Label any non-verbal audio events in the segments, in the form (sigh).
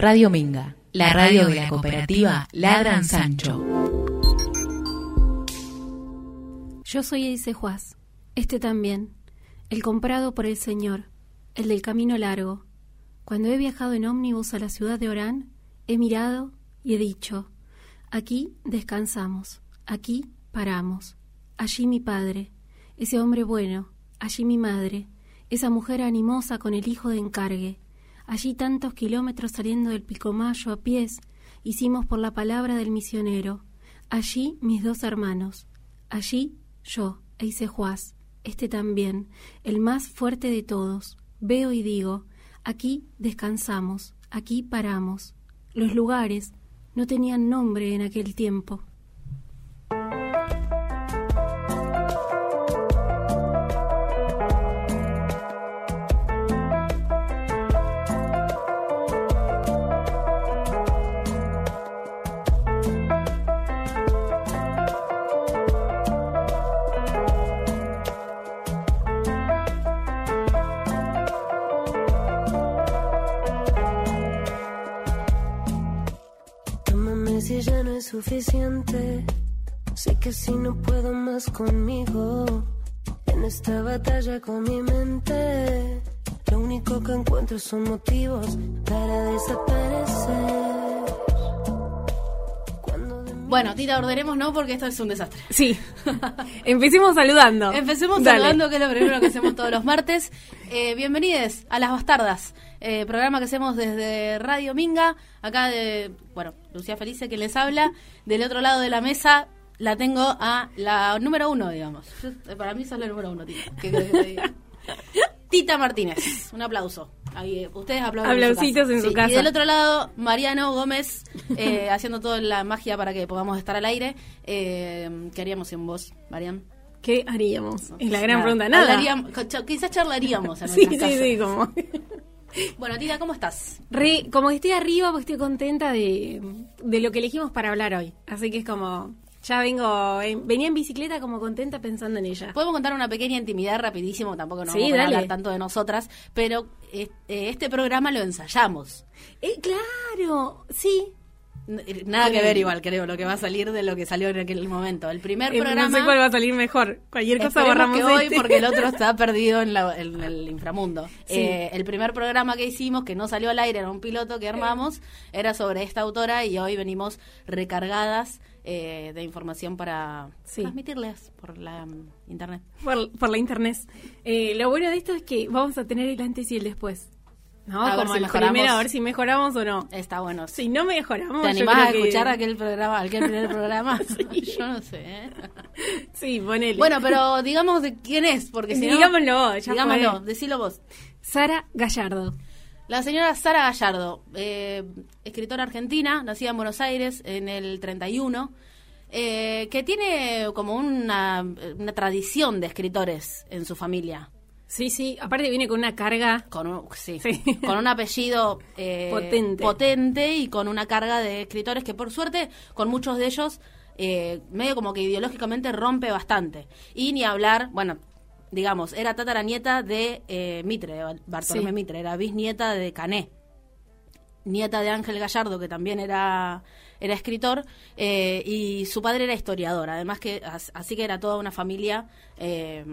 Radio Minga, la radio de la cooperativa Ladran Sancho. Yo soy Eise Juaz, este también, el comprado por el Señor, el del camino largo. Cuando he viajado en ómnibus a la ciudad de Orán, he mirado y he dicho, aquí descansamos, aquí paramos, allí mi padre, ese hombre bueno, allí mi madre, esa mujer animosa con el hijo de encargue, allí tantos kilómetros saliendo del Picomayo a pies, hicimos por la palabra del misionero, allí mis dos hermanos, allí yo, Eise Juaz, este también, el más fuerte de todos, veo y digo, aquí descansamos, aquí paramos. Los lugares no tenían nombre en aquel tiempo. Sé que si no puedo más conmigo, en esta batalla con mi mente, lo único que encuentro son motivos para desaparecer. Bueno, Tita, ordenemos no porque esto es un desastre. Sí. Empecemos saludando. Empecemos saludando, que es lo primero que hacemos todos los martes. Eh, bienvenidos a Las Bastardas, eh, programa que hacemos desde Radio Minga. Acá de, bueno, Lucía Felice que les habla. Del otro lado de la mesa la tengo a la número uno, digamos. Para mí sos la número uno, Tita. (laughs) Tita Martínez. Un aplauso. Ahí, ustedes aplauden. Aplausitos en su, casa. Y del otro lado, Mariano Gómez, eh, (laughs) haciendo toda la magia para que podamos estar al aire. Eh, ¿Qué haríamos sin vos, Marian? ¿Qué haríamos? es la gran pregunta. Nada. quizás charlaríamos en (laughs) sí, sí, sí, como... (laughs) Bueno, Tita, ¿cómo estás? como que estoy arriba, pues estoy contenta de, de lo que elegimos para hablar hoy. Así que es como, ya vengo, venía en bicicleta como contenta pensando en ella. Podemos contar una pequeña intimidad rapidísimo, tampoco nos vamos a hablar tanto de nosotras, pero eh, este programa lo ensayamos. Eh, claro, sí, nada que ver igual, creo, lo que va a salir de lo que salió en aquel momento. El primer programa... No sé cuál va a salir mejor. Cualquier cosa borramos que hoy este. porque el otro (laughs) está perdido en, el inframundo. Eh, el primer programa que hicimos, que no salió al aire, era un piloto que armamos, era sobre esta autora y hoy venimos recargadas eh, de información para transmitirles por la mm, internet. Por, la internet. lo bueno de esto es que vamos a tener el antes y el después. No, a como ver si primero, a ver si mejoramos o no. Está bueno. Si no mejoramos, ¿te animás a escuchar aquel programa, aquel primer programa? (laughs) (laughs) Yo no sé. ¿eh? (laughs) Sí, ponele. Bueno, pero digamos de quién es, porque si Digámoslo, ya Digámoslo, decilo vos. Sara Gallardo. La señora Sara Gallardo, eh, escritora argentina, nacida en Buenos Aires en el 31, eh, que tiene como una, una tradición de escritores en su familia. Sí, sí, aparte viene con una carga. Con un, sí, (laughs) con un apellido eh, potente. potente y con una carga de escritores que por suerte con muchos de ellos eh, medio como que ideológicamente rompe bastante. Y ni hablar, bueno, digamos, era tataranieta de eh, Mitre, Bartolomé Mitre, era bisnieta de Cané, nieta de Ángel Gallardo, que también era era escritor eh, y su padre era historiador, además que así que era toda una familia eh,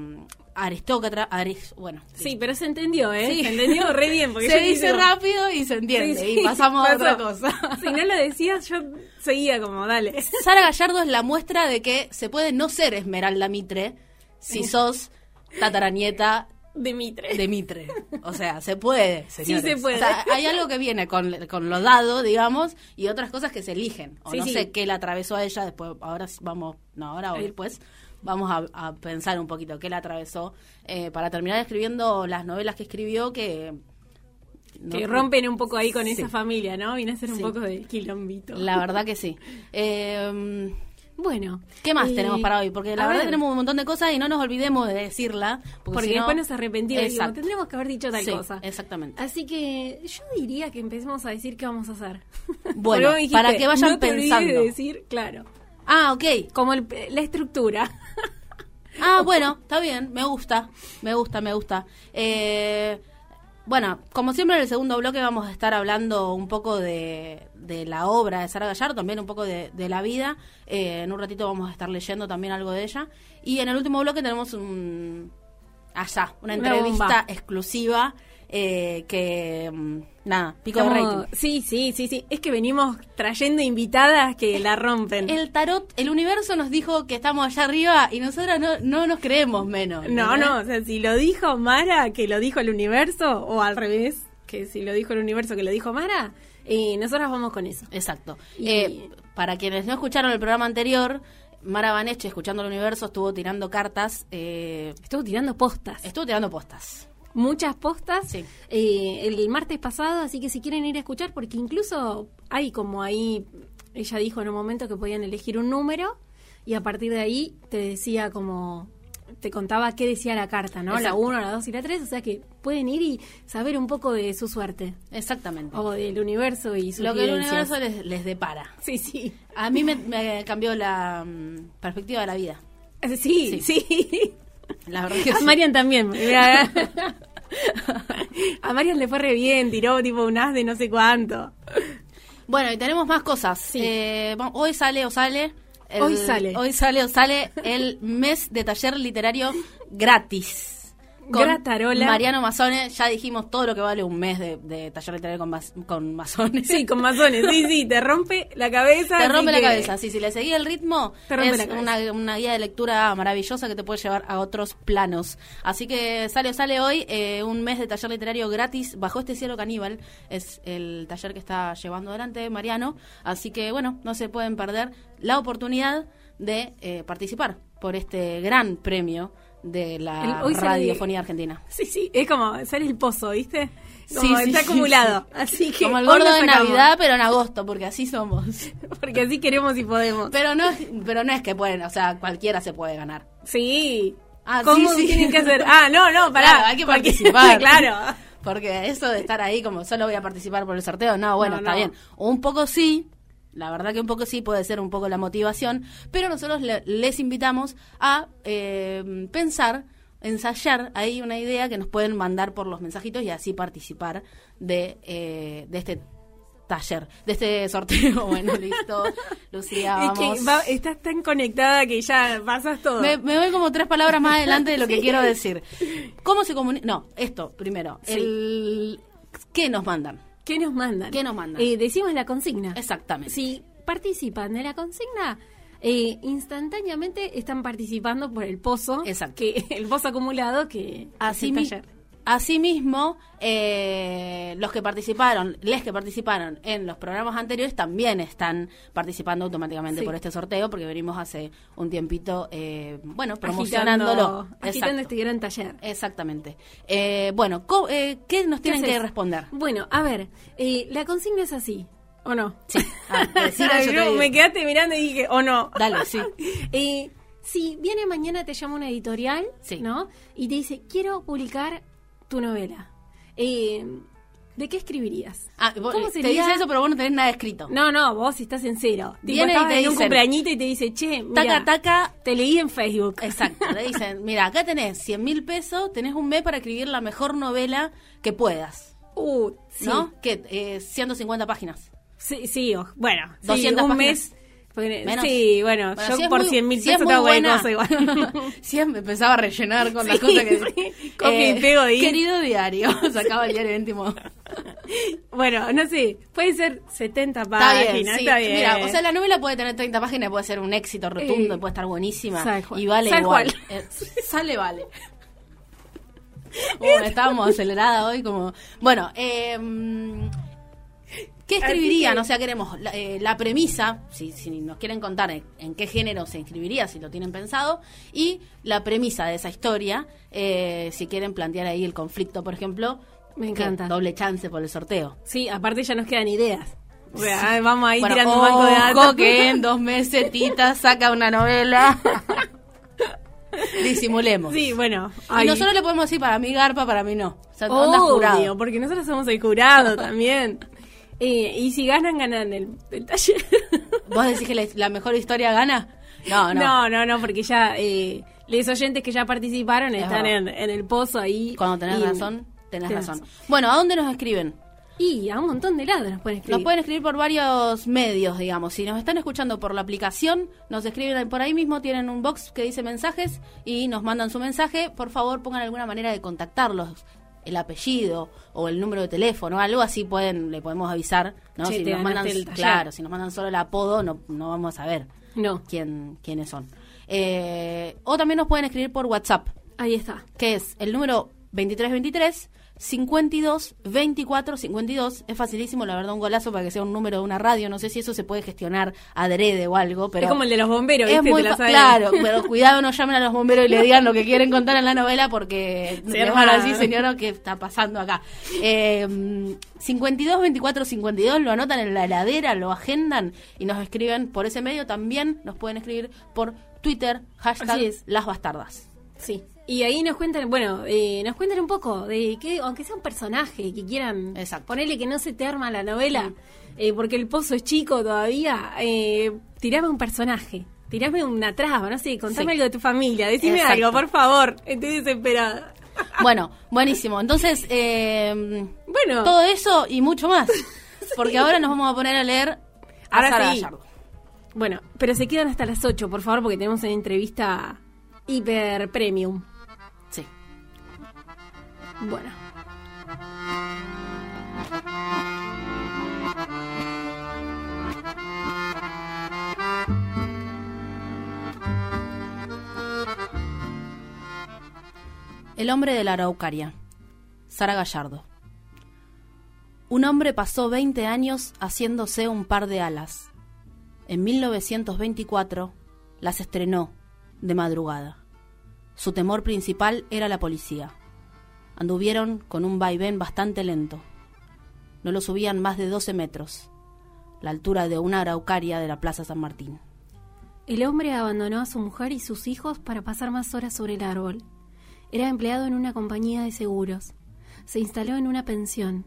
aristócrata, bueno. Sí, pero se entendió, ¿eh? Se entendió re bien. Porque (laughs) se dice rápido y se entiende y pasamos a otra cosa. (laughs) Si no lo decías, yo seguía como, dale. (laughs) Sara Gallardo es la muestra de que se puede no ser Esmeralda Mitre si sos tataranieta de Mitre. De Mitre. O sea, se puede, (laughs) señores. Sí se puede. hay algo que viene con, con lo dado, digamos, y otras cosas que se eligen. O no sé qué le atravesó a ella después. Ahora vamos, no, ahora o después vamos a, pensar un poquito qué le atravesó eh, para terminar escribiendo las novelas que escribió que... que rompen un poco ahí con esa familia, ¿no? Viene a ser un poco de quilombito. La verdad que sí. Eh, (laughs) bueno. ¿Qué más tenemos para hoy? Porque la verdad tenemos un montón de cosas y no nos olvidemos de decirla. Porque, después nos arrepentimos. tendremos que haber dicho tal cosa. Exactamente. Así que yo diría que empecemos a decir qué vamos a hacer. Bueno, para que vayan pensando. De decir, claro. Ah, ok. Como la estructura. ah, bueno, está bien, me gusta, me gusta, me gusta. Eh, bueno, como siempre en el segundo bloque vamos a estar hablando un poco de, de la obra de Sara Gallardo, también un poco de, la vida. Eh, en un ratito vamos a estar leyendo también algo de ella. Y en el último bloque tenemos un allá, una entrevista exclusiva eh, que mm, nada, pico de rating. Sí, sí, sí, sí. Es que venimos trayendo invitadas que la rompen. El tarot, el universo nos dijo que estamos allá arriba y nosotros no, no nos creemos menos. No, no, o sea, si lo dijo Mara, que lo dijo el universo, o al revés, que si lo dijo el universo, que lo dijo Mara, y nosotros vamos con eso. Exacto. Eh, para quienes no escucharon el programa anterior, Mara Baneche, escuchando el universo, estuvo tirando cartas. Eh, estuvo tirando postas. Estuvo tirando postas. Muchas postas sí. Eh, el martes pasado, así que si quieren ir a escuchar, porque incluso hay como ahí, ella dijo en un momento que podían elegir un número y a partir de ahí te decía como te contaba qué decía la carta, ¿no? La 1, la 2 y la 3, o sea que pueden ir y saber un poco de su suerte. Exactamente. O del universo y su Lo que el universo les, depara. Sí, sí. A mí me, cambió la mm, perspectiva de la vida. Sí, sí. La verdad que A Marian también. (laughs) (laughs) A Marian le fue re bien, tiró tipo un as de no sé cuánto. Bueno, y tenemos más cosas. Eh, hoy sale o sale hoy sale. Hoy sale o sale el mes de taller literario gratis con Gratarola. Mariano Mazones, ya dijimos todo lo que vale un mes de, taller literario con, con masones. Sí, con masones, sí, sí, te rompe la cabeza. Te rompe la cabeza, sí, si le seguís el ritmo, es una, guía de lectura maravillosa que te puede llevar a otros planos. Así que sale o sale hoy eh, un mes de taller literario gratis bajo este cielo caníbal, es el taller que está llevando adelante Mariano, así que bueno, no se pueden perder la oportunidad de eh, participar por este gran premio de la radiofonía argentina. Sí, sí, es como ser el pozo, ¿viste? sí, está acumulado. Así que como el gordo de Navidad, pero en agosto, porque así somos. (laughs) porque así queremos y podemos. Pero no, pero no es que pueden, o sea, cualquiera se puede ganar. Sí. Ah, ¿Cómo tienen que hacer? Ah, no, no, pará. hay que participar. (laughs) claro. Porque eso de estar ahí como solo voy a participar por el sorteo, no, bueno, está bien. Un poco sí, la verdad que un poco sí puede ser un poco la motivación, pero nosotros les invitamos a eh, pensar, ensayar ahí una idea que nos pueden mandar por los mensajitos y así participar de, eh, de este taller, de este sorteo. (laughs) Bueno, listo, Lucía, vamos. estás tan conectada que ya pasas todo. Me, voy como tres palabras más adelante de lo (laughs) que quiero decir. ¿Cómo se comunica? No, esto primero. El, ¿Qué nos mandan? ¿Qué nos mandan? ¿Qué nos mandan? Eh, decimos la consigna. Exactamente. Si participan de la consigna, eh, instantáneamente están participando por el pozo, Exacto. que (laughs) el pozo acumulado que así ayer. Asimismo, eh, los que participaron, les que participaron en los programas anteriores también están participando automáticamente por este sorteo, porque venimos hace un tiempito, eh, bueno, promocionándolo. Agitando este gran taller. Exactamente. Eh, bueno, eh, ¿qué nos tienen que responder? Bueno, a ver, la consigna es así. ¿O no? Sí. Ah, (laughs) me quedaste mirando y dije, ¿o no? Dale, sí. (laughs) si viene mañana, te llama una editorial, ¿no? Y te dice, quiero publicar tu novela. Eh, ¿De qué escribirías? Ah, ¿Cómo Te dice eso, pero vos no tenés nada escrito. No, no, vos estás en cero. Viene y te en un cumpleañito y te dice, che, mira, taca, taca. Te leí en Facebook. Exacto. Te dicen, (laughs) mira, acá tenés 100 mil pesos, tenés un mes para escribir la mejor novela que puedas. Uh, sí. ¿No? Que eh, 150 páginas. Sí, sí, bueno. 200 un páginas. mes Sí, bueno, yo por 100 mil pesos te buena cosa igual. (laughs) Siempre empezaba a rellenar con las cosas que... Sí. Copia y pego ahí. Querido diario, (laughs) sacaba el diario íntimo. bueno, no sé, puede ser 70 páginas, está bien. Mira, o sea, la novela puede tener 30 páginas, puede ser un éxito rotundo, eh, puede estar buenísima. Y vale igual. Eh, sale, vale. Estábamos aceleradas hoy como... Bueno, eh ¿Qué escribirían? O sea, queremos la, eh, premisa, si, si, nos quieren contar en, qué género se inscribiría, si lo tienen pensado, y la premisa de esa historia, eh, si quieren plantear ahí el conflicto, por ejemplo. Me encanta. Doble chance por el sorteo. Sí, aparte ya nos quedan ideas. O sea, vamos ahí tirando un banco de datos. que en dos meses Tita saca una novela. (laughs) Disimulemos. Sí, bueno. Y nosotros le podemos decir para mí garpa, para mí no. O sea, onda jurado. porque nosotros somos el jurado también. Eh, y si ganan, ganan el, taller. (laughs) ¿Vos decís que la, mejor historia gana? No, no. No, no, no, porque ya eh, los oyentes que ya participaron están en, el pozo ahí. Cuando tenés razón. Tenés, razón. Bueno, ¿a dónde nos escriben? Y a un montón de lados nos pueden escribir. Nos pueden escribir por varios medios, digamos. Si nos están escuchando por la aplicación, nos escriben por ahí mismo, tienen un box que dice mensajes y nos mandan su mensaje. Por favor, pongan alguna manera de contactarlos el apellido o el número de teléfono, algo así pueden le podemos avisar, ¿no? si nos mandan claro, si nos mandan solo el apodo no no vamos a saber no. quién quiénes son. Eh, o también nos pueden escribir por WhatsApp. Ahí está. Que es el número 2323 52 24 52 es facilísimo la verdad un golazo para que sea un número de una radio. No sé si eso se puede gestionar adrede o algo pero es como el de los bomberos es muy claro pero (laughs) cuidado no llamen a los bomberos y le digan lo que quieren contar en la novela porque se van así señora qué está pasando acá eh, 52 24 52 lo anotan en la heladera lo agendan y nos escriben por ese medio. También nos pueden escribir por Twitter hashtag las bastardas. Sí y ahí nos cuentan, bueno, eh, nos cuentan un poco de que, aunque sea un personaje que quieran ponerle que no se te arma la novela, eh, porque el pozo es chico todavía, eh, tirame un personaje, tirame una traba, no sé, contame algo de tu familia, decime algo, por favor, estoy desesperada. (laughs) Bueno, buenísimo. Entonces, eh, bueno, todo eso y mucho más, (laughs) porque ahora nos vamos a poner a leer a ahora sí. Bueno, pero se quedan hasta las 8, por favor, porque tenemos una entrevista hiper premium. Bueno. El hombre de la Araucaria. Sara Gallardo. Un hombre pasó 20 años haciéndose un par de alas. En 1924 las estrenó de madrugada. Su temor principal era la policía anduvieron con un vaivén bastante lento. No lo subían más de 12 metros, la altura de una araucaria de la Plaza San Martín. El hombre abandonó a su mujer y sus hijos para pasar más horas sobre el árbol. Era empleado en una compañía de seguros. Se instaló en una pensión.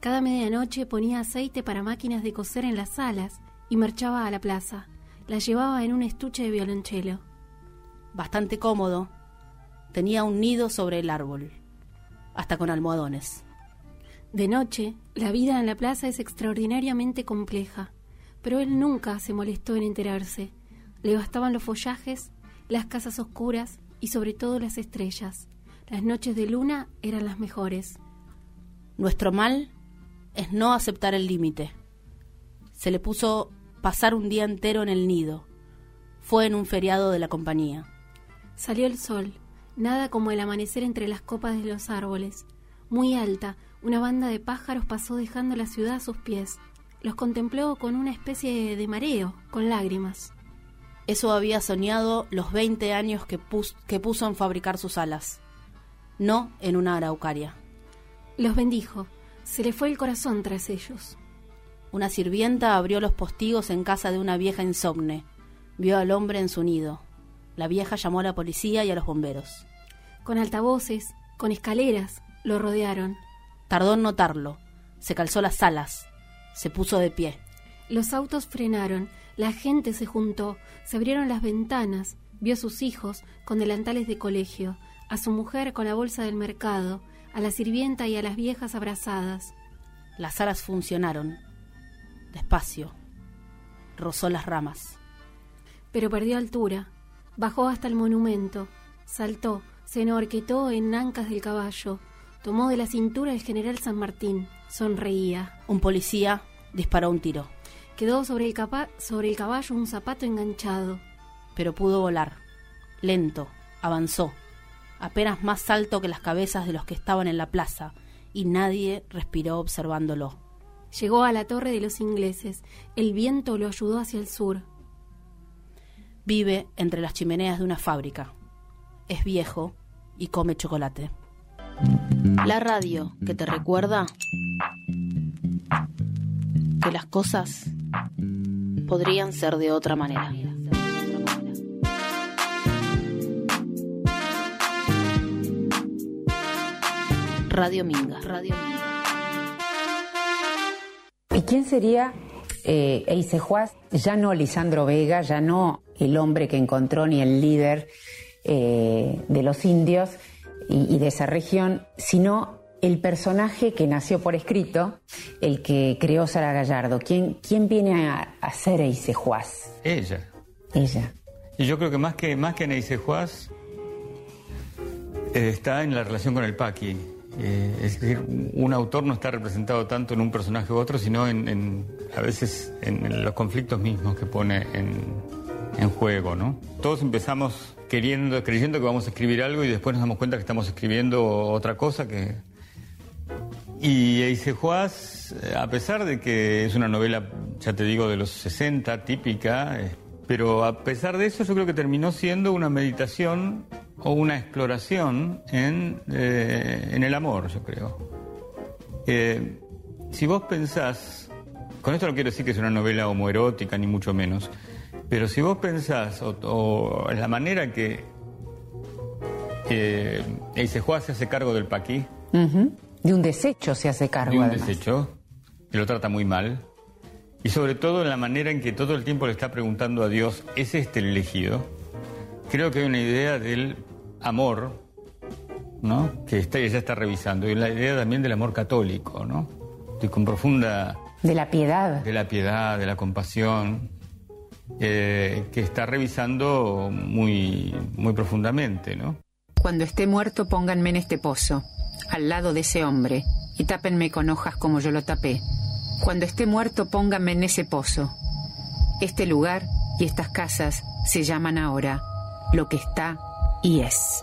Cada medianoche ponía aceite para máquinas de coser en las salas y marchaba a la plaza. La llevaba en un estuche de violonchelo. Bastante cómodo, tenía un nido sobre el árbol hasta con almohadones. De noche, la vida en la plaza es extraordinariamente compleja, pero él nunca se molestó en enterarse. Le bastaban los follajes, las casas oscuras y sobre todo las estrellas. Las noches de luna eran las mejores. Nuestro mal es no aceptar el límite. Se le puso pasar un día entero en el nido. Fue en un feriado de la compañía. Salió el sol nada como el amanecer entre las copas de los árboles. Muy alta, una banda de pájaros pasó dejando la ciudad a sus pies. Los contempló con una especie de mareo, con lágrimas. Eso había soñado los veinte años que, que puso en fabricar sus alas, no en una araucaria. Los bendijo, se le fue el corazón tras ellos. Una sirvienta abrió los postigos en casa de una vieja insomne. Vio al hombre en su nido. La vieja llamó a la policía y a los bomberos. Con altavoces, con escaleras, lo rodearon. Tardó en notarlo. Se calzó las alas. Se puso de pie. Los autos frenaron, la gente se juntó, se abrieron las ventanas, vio a sus hijos con delantales de colegio, a su mujer con la bolsa del mercado, a la sirvienta y a las viejas abrazadas. Las alas funcionaron. Despacio. Rozó las ramas. Pero perdió altura. Bajó hasta el monumento, saltó, se enhorquetó en ancas del caballo, tomó de la cintura el general San Martín, sonreía. Un policía disparó un tiro. Quedó sobre el, sobre el caballo un zapato enganchado. Pero pudo volar. Lento, avanzó, apenas más alto que las cabezas de los que estaban en la plaza, y nadie respiró observándolo. Llegó a la torre de los ingleses. El viento lo ayudó hacia el sur vive entre las chimeneas de una fábrica. Es viejo y come chocolate. La radio que te recuerda que las cosas podrían ser de otra manera. Radio Minga. Radio Minga. ¿Y quién sería eh, Eise Juaz? Ya no Lisandro Vega, ya no el hombre que encontró ni el líder eh, de los indios y, de esa región, sino el personaje que nació por escrito, el que creó Sara Gallardo, ¿quién, quién viene a, a ser Eise Juaz? Ella. Ella. Y yo creo que más que, más que en eh, está en la relación con el Paqui. Eh, es decir, un autor no está representado tanto en un personaje u otro, sino en, a veces en, los conflictos mismos que pone en, juego, ¿no? Todos empezamos queriendo, creyendo que vamos a escribir algo y después nos damos cuenta que estamos escribiendo otra cosa que... Y Eise Juaz, eh, a pesar de que es una novela, ya te digo, de los 60, típica, pero a pesar de eso yo creo que terminó siendo una meditación o una exploración en, eh, en el amor, yo creo. Eh, si vos pensás, con esto no quiero decir que es una novela homoerótica, ni mucho menos, pero si vos pensás, o, en la manera que eh, se hace cargo del paquí. De un desecho se hace cargo. De un desecho, que lo trata muy mal. Y sobre todo en la manera en que todo el tiempo le está preguntando a Dios, ¿es este el elegido? Creo que hay una idea del amor, ¿no? Que está, ella está revisando, y la idea también del amor católico, ¿no? De con profunda... De la piedad. De la piedad, de la compasión, eh, que está revisando muy, muy profundamente, ¿no? Cuando esté muerto, pónganme en este pozo, al lado de ese hombre, y tápenme con hojas como yo lo tapé. Cuando esté muerto, pónganme en ese pozo. Este lugar y estas casas se llaman ahora lo que está y es.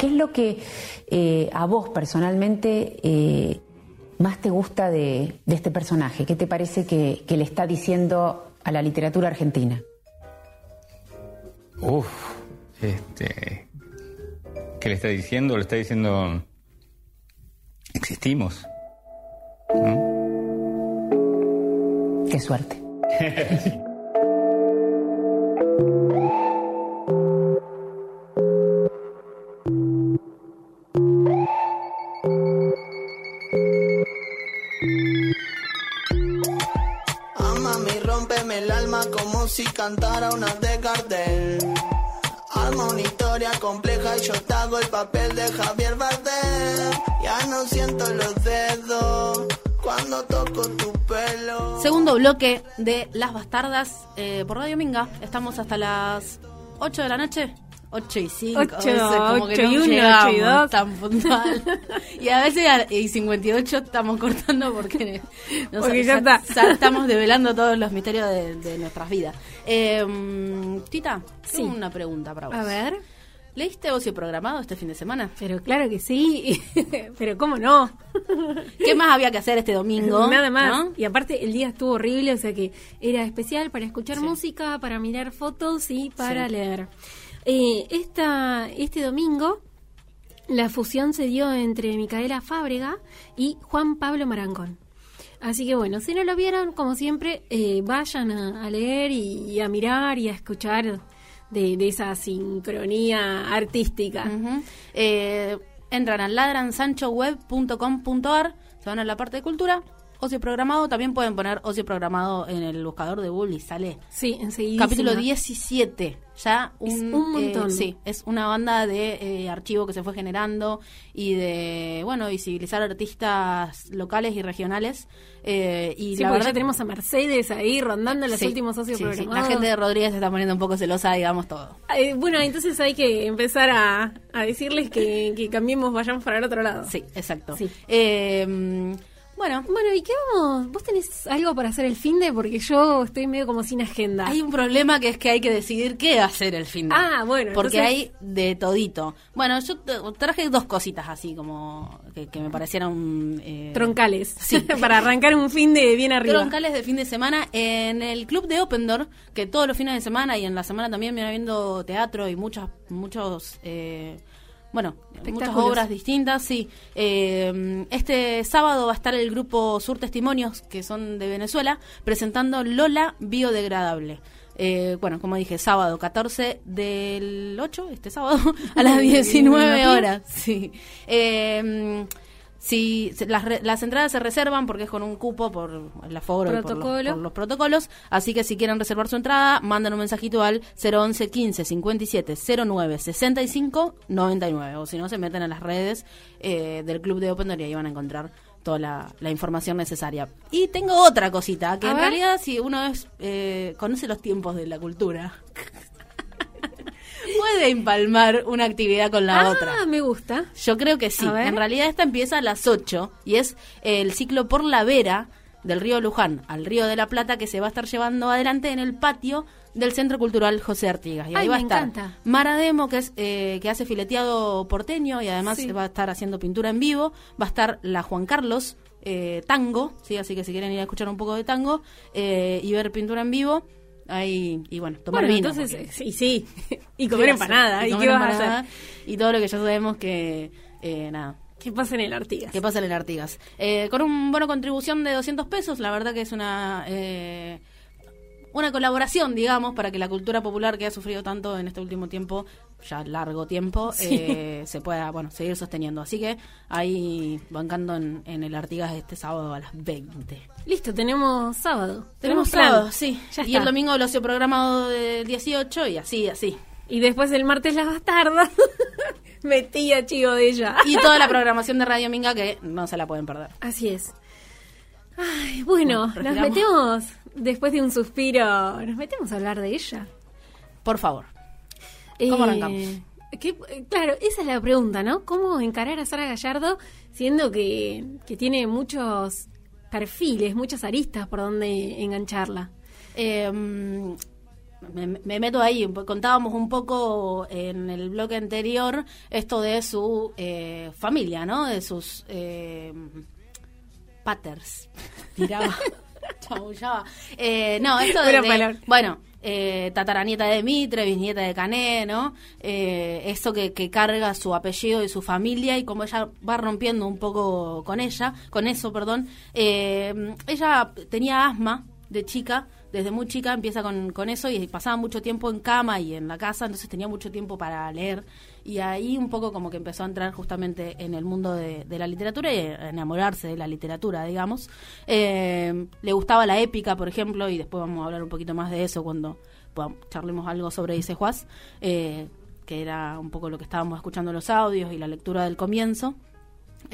¿Qué es lo que eh, a vos personalmente eh, más te gusta de, este personaje? ¿Qué te parece que, le está diciendo a la literatura argentina? Uf, este, ¿qué le está diciendo? Le está diciendo, existimos. Qué suerte. (laughs) si cantara una de Gardel. Arma una historia compleja y yo te hago el papel de Javier Bardem. Ya no siento los dedos cuando toco tu pelo. Segundo bloque de Las Bastardas eh, por Radio Minga. Estamos hasta las 8 de la noche. 8 y 5, 8, como 8 que no y 1, 8 y 2. tan puntual. (laughs) y a veces a y 58 estamos cortando porque, (laughs) nos porque ya está. estamos (laughs) develando todos los misterios de, de nuestras vidas. Eh, Tita, sí. tengo una pregunta para vos. A ver. ¿Leíste Ocio Programado este fin de semana? Pero claro que sí, pero ¿cómo no? ¿Qué más había que hacer este domingo? Nada más. Y aparte el día estuvo horrible, o sea que era especial para escuchar música, para mirar fotos y para leer. Eh, esta, este domingo la fusión se dio entre Micaela Fábrega y Juan Pablo Marangón. Así que bueno, si no lo vieron, como siempre, eh, vayan a, leer y, a mirar y a escuchar de, esa sincronía artística. Eh, entran a ladransanchoweb.com.ar, se van a la parte de cultura ocio programado, también pueden poner ocio programado en el buscador de Google y sale. Sí, enseguida. Capítulo 17. Ya un, es un montón. Eh, sí, es una banda de eh, archivo que se fue generando y de, bueno, visibilizar artistas locales y regionales. Eh, y la verdad tenemos a Mercedes ahí rondando los últimos socios programados. La gente de Rodríguez se está poniendo un poco celosa, digamos todo. bueno, entonces hay que empezar a, decirles que, que, cambiemos, vayamos para el otro lado. Sí, exacto. Sí. Bueno, bueno, ¿y qué vamos? ¿Vos tenés algo para hacer el fin de? Porque yo estoy medio como sin agenda. Hay un problema que es que hay que decidir qué hacer el fin de. Ah, bueno. Porque hay de todito. Bueno, yo traje dos cositas así como que, me parecieron... Eh, Troncales. Sí. (laughs) para arrancar un fin de bien arriba. Troncales de fin de semana en el club de Open Door, que todos los fines de semana y en la semana también viene habiendo teatro y muchas, muchos... Eh, bueno, muchas obras distintas, sí. Eh, este sábado va a estar el grupo Sur Testimonios, que son de Venezuela, presentando Lola Biodegradable. Eh, bueno, como dije, sábado 14 del 8, este sábado, (laughs) a las 19 horas. Sí. Eh, si las, las entradas se reservan porque es con un cupo por el aforo y por los, protocolos, así que si quieren reservar su entrada, mandan un mensajito al 011 15 57 09 65 99 o si no se meten a las redes eh, del Club de Open y ahí van a encontrar toda la, información necesaria. Y tengo otra cosita, que en realidad si uno es, eh, conoce los tiempos de la cultura, (laughs) puede empalmar una actividad con la ah, otra. me gusta. Yo creo que sí. En realidad esta empieza a las 8 y es el ciclo por la vera del río Luján al río de la Plata que se va a estar llevando adelante en el patio del Centro Cultural José Artigas. Y ahí va a estar Mara Demo, que, es, eh, que hace fileteado porteño y además va a estar haciendo pintura en vivo. Va a estar la Juan Carlos eh, Tango, ¿sí? así que si quieren ir a escuchar un poco de tango eh, y ver pintura en vivo, Ahí, y bueno, tomar vino. Entonces, sí, sí. y (laughs) comer empanada. Y, ¿Y qué vas a hacer? Y todo lo que ya sabemos que, eh, nada. ¿Qué pasa en el Artigas? ¿Qué pasa en el Artigas? Eh, con un bono contribución de 200 pesos, la verdad que es una... Eh, una colaboración, digamos, para que la cultura popular que ha sufrido tanto en este último tiempo, ya largo tiempo, eh, se pueda, bueno, seguir sosteniendo. Así que ahí bancando en, el Artigas este sábado a las 20. Listo, tenemos sábado. Tenemos, sábado, sí. y el domingo lo he programado de 18 y así, así. Y después el martes la bastarda. (laughs) Metía chivo de ella. Y toda la programación de Radio Minga que no se la pueden perder. Así es. Ay, bueno, nos metemos después de un suspiro, nos metemos a hablar de ella. Por favor. ¿Cómo arrancamos? claro, esa es la pregunta, ¿no? ¿Cómo encarar a Sara Gallardo siendo que, tiene muchos perfiles, muchas aristas por donde engancharla? Em, me, meto ahí, contábamos un poco en el bloque anterior esto de su eh, familia, ¿no? De sus eh, paters, (laughs) (laughs) Eh, no, esto de, bueno, eh, tataranieta de Mitre, bisnieta de Cané, ¿no? Eh, eso que, carga su apellido y su familia y como ella va rompiendo un poco con ella, con eso, perdón. Eh, ella tenía asma de chica, desde muy chica empieza con, con eso y pasaba mucho tiempo en cama y en la casa, entonces tenía mucho tiempo para leer y ahí un poco como que empezó a entrar justamente en el mundo de, la literatura y enamorarse de la literatura, digamos. Eh, le gustaba la épica, por ejemplo, y después vamos a hablar un poquito más de eso cuando charlemos algo sobre Dice Juaz, eh, que era un poco lo que estábamos escuchando los audios y la lectura del comienzo.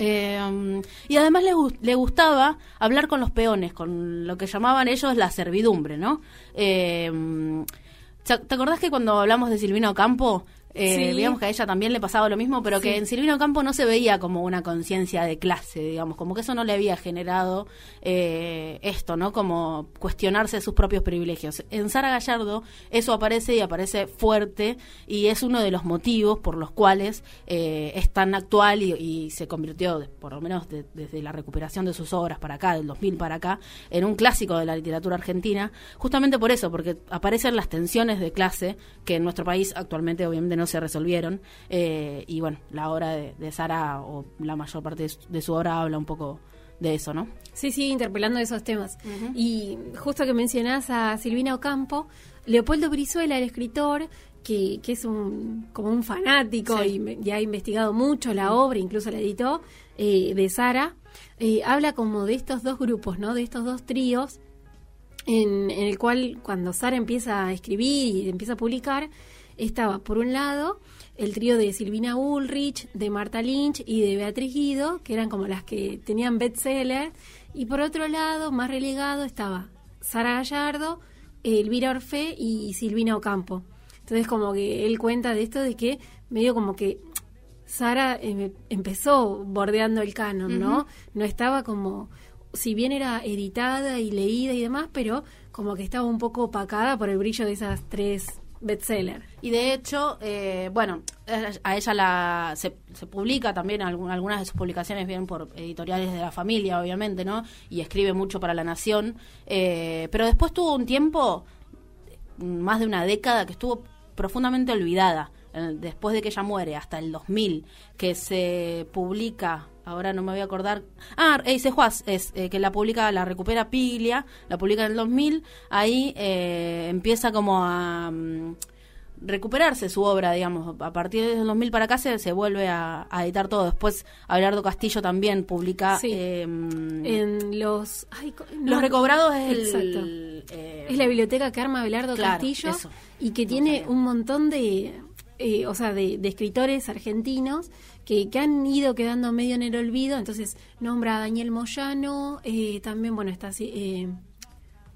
Eh, y además le, le, gustaba hablar con los peones, con lo que llamaban ellos la servidumbre, ¿no? ¿Te acordás que cuando hablamos de Silvino Campo, eh, Digamos que a ella también le pasaba lo mismo, pero que en Silvino Campo no se veía como una conciencia de clase, digamos, como que eso no le había generado eh, esto, ¿no? Como cuestionarse sus propios privilegios. En Sara Gallardo eso aparece y aparece fuerte y es uno de los motivos por los cuales eh, es tan actual y, se convirtió, por lo menos desde la recuperación de sus obras para acá, del 2000 para acá, en un clásico de la literatura argentina, justamente por eso, porque aparecen las tensiones de clase que en nuestro país actualmente obviamente no se resolvieron. Eh, y bueno, la obra de, Sara, o la mayor parte de su, obra, habla un poco de eso, ¿no? Sí, sí, interpelando esos temas. Y justo que mencionás a Silvina Ocampo, Leopoldo Brizuela, el escritor, que, que es un, como un fanático y, ha investigado mucho la obra, incluso la editó, eh, de Sara, eh, habla como de estos dos grupos, ¿no? De estos dos tríos, en, en el cual cuando Sara empieza a escribir y empieza a publicar, estaba, por un lado, el trío de Silvina Ulrich, de Marta Lynch y de Beatriz Guido, que eran como las que tenían bestseller, y por otro lado, más relegado, estaba Sara Gallardo, Elvira Orfe y Silvina Ocampo. Entonces, como que él cuenta de esto de que medio como que Sara em, empezó bordeando el canon, ¿no? No estaba como, si bien era editada y leída y demás, pero como que estaba un poco opacada por el brillo de esas tres bestseller. Y de hecho, eh, bueno, a ella la se, publica también, algunas de sus publicaciones vienen por editoriales de la familia, obviamente, ¿no? Y escribe mucho para La Nación. Eh, pero después tuvo un tiempo, más de una década, que estuvo profundamente olvidada. Después de que ella muere, hasta el 2000, que se publica ahora no me voy a acordar. Ah, Eise Juaz, es eh, que la publica, la recupera Piglia, la publica en el 2000, ahí eh, empieza como a... Mm, recuperarse su obra, digamos. A partir del 2000 para acá se, se vuelve a, editar todo. Después, Abelardo Castillo también publica... Em, en los... los recobrados es el... Eh, es la biblioteca que arma Abelardo Castillo y que tiene un montón de... Eh, o sea, de, escritores argentinos que, que, han ido quedando medio en el olvido. Entonces, nombra a Daniel Moyano, eh, también, bueno, está así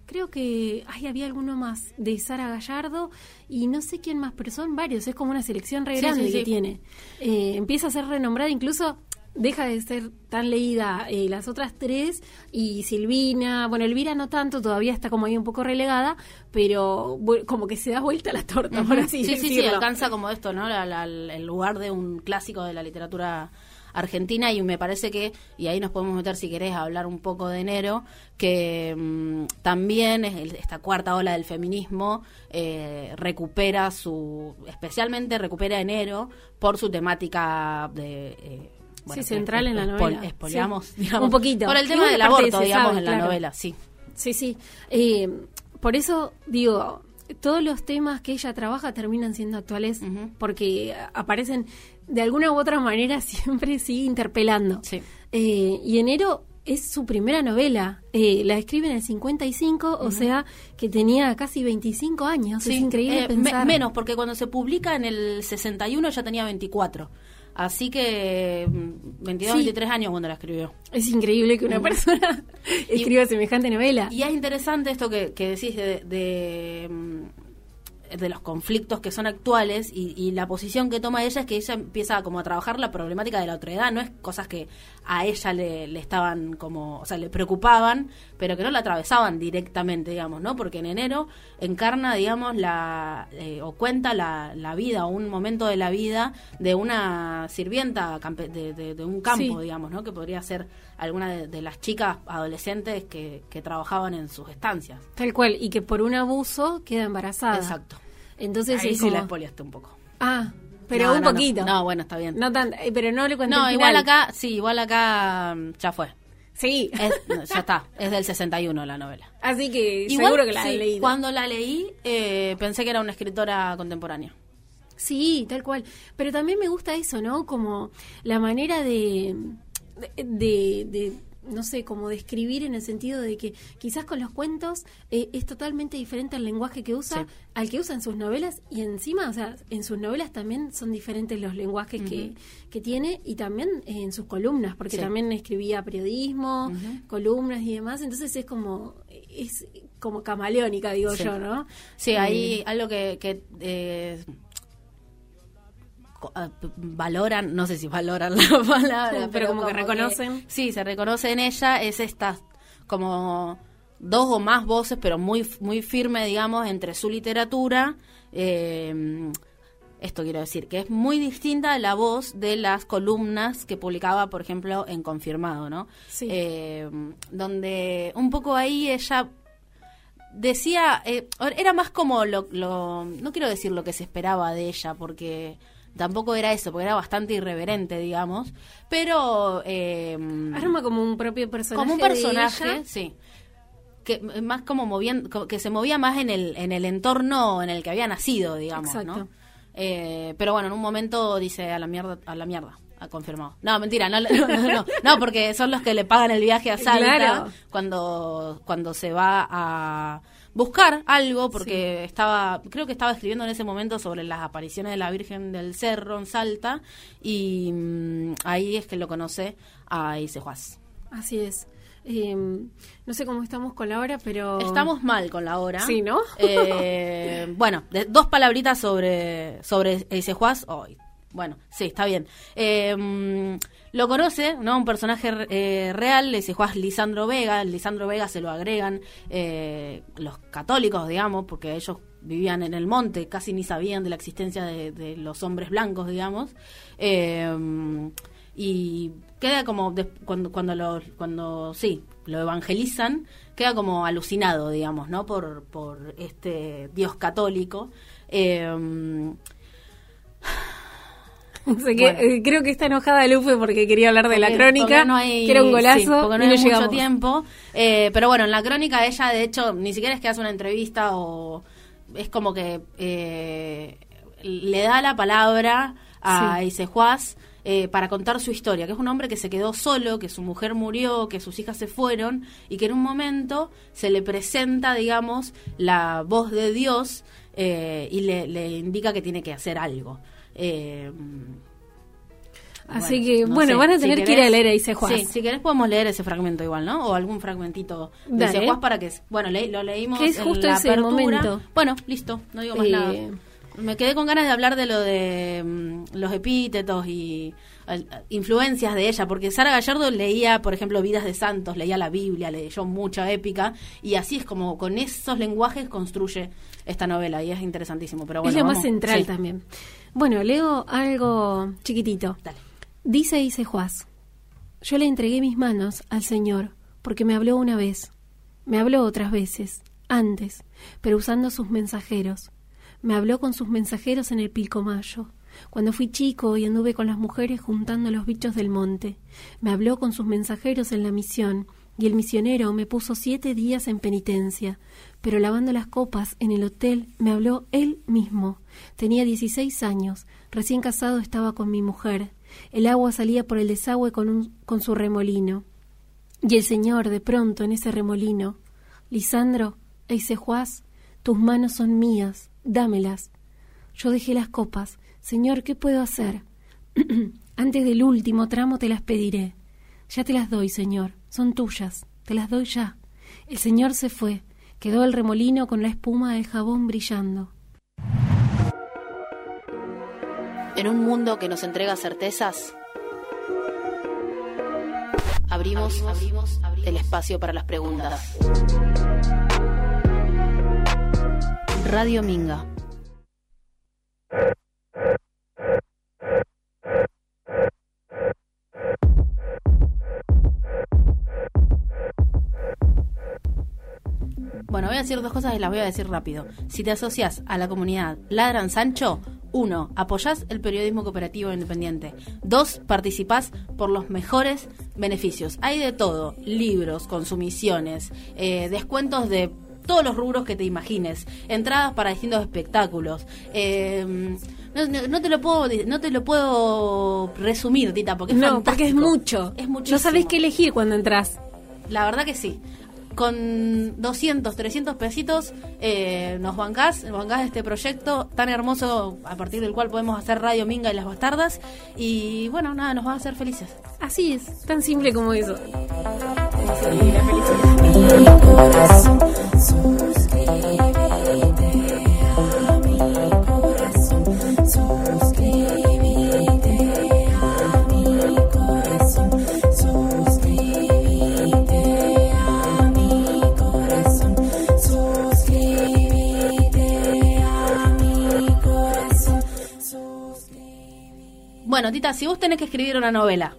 creo que ay, había alguno más de Sara Gallardo y no sé quién más, pero son varios, es como una selección re grande que tiene. Eh, empieza a ser renombrada, incluso deja de ser tan leída eh, las otras tres y Silvina, bueno, Elvira no tanto, todavía está como ahí un poco relegada, pero como que se da vuelta la torta, por así sí, Sí, sí, alcanza como esto, ¿no? el lugar de un clásico de la literatura Argentina y me parece que, y ahí nos podemos meter si querés a hablar un poco de enero, que mm, también es esta cuarta ola del feminismo eh, recupera su, especialmente recupera enero por su temática de... Eh, sí, central en la novela. Digamos. Un poquito. Por el tema del aborto, digamos, en la novela, sí. Sí, sí. Eh, por eso digo, todos los temas que ella trabaja terminan siendo actuales porque aparecen de alguna u otra manera (laughs) siempre sigue interpelando. Eh, y enero es su primera novela. Eh, la escribe en el 55, o sea que tenía casi 25 años. es increíble eh, pensar. menos, porque cuando se publica en el 61 ya tenía 24. Así que 22, mm, 23 años cuando la escribió. Es increíble que una persona (laughs) escriba semejante novela. Y es interesante esto que, decís de mm, de los conflictos que son actuales y, la posición que toma ella es que ella empieza como a trabajar la problemática de la otredad, no es cosas que a ella le, estaban como, o sea, le preocupaban, pero que no la atravesaban directamente, digamos, ¿no? Porque en enero encarna, digamos, la, eh, o cuenta la, la, vida o un momento de la vida de una sirvienta de, de, un campo, digamos, ¿no? Que podría ser alguna de, las chicas adolescentes que, que trabajaban en sus estancias. Tal cual, y que por un abuso queda embarazada. Exacto. Entonces Ahí sí la expoliaste un poco. Ah, pero un poquito. No. bueno, está bien. No tan, eh, pero no le cuento No, igual acá, sí, igual acá mm, ya fue. Sí. ya está, es del 61 la novela. Así que seguro que la he leído. Cuando la leí, eh, pensé que era una escritora contemporánea. Sí, tal cual. Pero también me gusta eso, ¿no? Como la manera de, de no sé, como describir en el sentido de que quizás con los cuentos eh, es totalmente diferente el lenguaje que usa al que usa en sus novelas y encima, o sea, en sus novelas también son diferentes los lenguajes que, que, tiene y también en sus columnas, porque también escribía periodismo, columnas y demás, entonces es como es como camaleónica, digo yo, ¿no? Sí, hay eh, algo que, que eh, valoran, no sé si valoran la (laughs) palabra, pero, como, que reconocen. sí, se reconoce en ella, es esta como dos o más voces, pero muy, muy firme, digamos, entre su literatura. Eh, esto quiero decir, que es muy distinta a la voz de las columnas que publicaba, por ejemplo, en Confirmado, ¿no? Sí. Eh, donde un poco ahí ella decía, eh, era más como lo, lo, no quiero decir lo que se esperaba de ella, porque tampoco era eso, porque era bastante irreverente, digamos, pero... Eh, Arma como un propio personaje. Como un personaje, sí. Que más como moviendo, que se movía más en el, en el entorno en el que había nacido, digamos, ¿no? Eh, pero bueno, en un momento dice a la mierda, a la mierda ha confirmado. No, mentira, no, (laughs) no, no, porque son los que le pagan el viaje a Salta cuando, cuando se va a buscar algo porque estaba, creo que estaba escribiendo en ese momento sobre las apariciones de la Virgen del Cerro en Salta y mm, ahí es que lo conoce a Ise Juaz. Así es. Em, no sé cómo estamos con la hora, pero... Estamos mal con la hora. Sí, ¿no? Eh, (laughs) bueno, dos palabritas sobre, sobre Juaz hoy. Bueno, sí, está bien. Eh, lo conoce, ¿no? Un personaje eh, real, le dice Juan Lisandro Vega, Lisandro Vega se lo agregan eh, los católicos, digamos, porque ellos vivían en el monte, casi ni sabían de la existencia de, los hombres blancos, digamos. Eh, y queda como cuando cuando lo cuando sí lo evangelizan queda como alucinado digamos no por por este dios católico (laughs) eh, creo que está enojada Lupe porque quería hablar de la crónica, no hay, que era un golazo porque no, hay mucho tiempo. Eh, pero bueno, en la crónica ella, de hecho, ni siquiera es que hace una entrevista o es como que eh, le da la palabra a sí. Eh, para contar su historia, que es un hombre que se quedó solo, que su mujer murió, que sus hijas se fueron y que en un momento se le presenta, digamos, la voz de Dios eh, y le, indica que tiene que hacer algo. Eh, Así que, bueno, van a tener que ir a leer a Ise Sí, si querés podemos leer ese fragmento igual, ¿no? O algún fragmentito de Ise para que... Bueno, lo leímos que es justo ese momento. Bueno, listo, no digo más nada. Me quedé con ganas de hablar de lo de mm, los epítetos y influencias de ella, porque Sara Gallardo leía, por ejemplo, Vidas de Santos, leía la Biblia, leyó mucha épica, y así es como con esos lenguajes construye esta novela, y es interesantísimo. Pero bueno, es lo más central también. Bueno, leo algo chiquitito. Dice Dice Juaz, yo le entregué mis manos al Señor, porque me habló una vez, me habló otras veces, antes, pero usando sus mensajeros me habló con sus mensajeros en el Pilcomayo. Cuando fui chico y anduve con las mujeres juntando los bichos del monte, me habló con sus mensajeros en la misión, y el misionero me puso siete días en penitencia, pero lavando las copas en el hotel me habló él mismo. Tenía dieciséis años, recién casado estaba con mi mujer. El agua salía por el desagüe con, con su remolino. Y el Señor, de pronto, en ese remolino, Lisandro, Eisejuaz, tus manos son mías, dámelas. Yo dejé las copas. Señor, ¿qué puedo hacer? (clears throat) Antes del último tramo te las pediré. Ya te las doy, Señor. Son tuyas. Te las doy ya. El Señor se fue. Quedó el remolino con la espuma del jabón brillando. En un mundo que nos entrega certezas, abrimos, abrimos, el espacio para las preguntas. Radio Minga. Decir dos cosas y las voy a decir rápido. Si te asocias a la comunidad Ladran Sancho, uno, apoyás el periodismo cooperativo independiente. Dos, participás por los mejores beneficios. Hay de todo, libros, consumiciones, eh, descuentos de todos los rubros que te imagines, entradas para distintos espectáculos. Eh, no, te lo puedo no te lo puedo resumir, Tita, porque es no, porque es mucho. Es mucho. No sabés qué elegir cuando entras. La verdad que sí. Con 200, 300 pesitos eh, nos bancás, bancás este proyecto tan hermoso a partir del cual podemos hacer Radio Minga y las Bastardas. Y bueno, nada, nos va a hacer felices. Así es, tan simple como eso. Tita, si vos tenés que escribir una novela,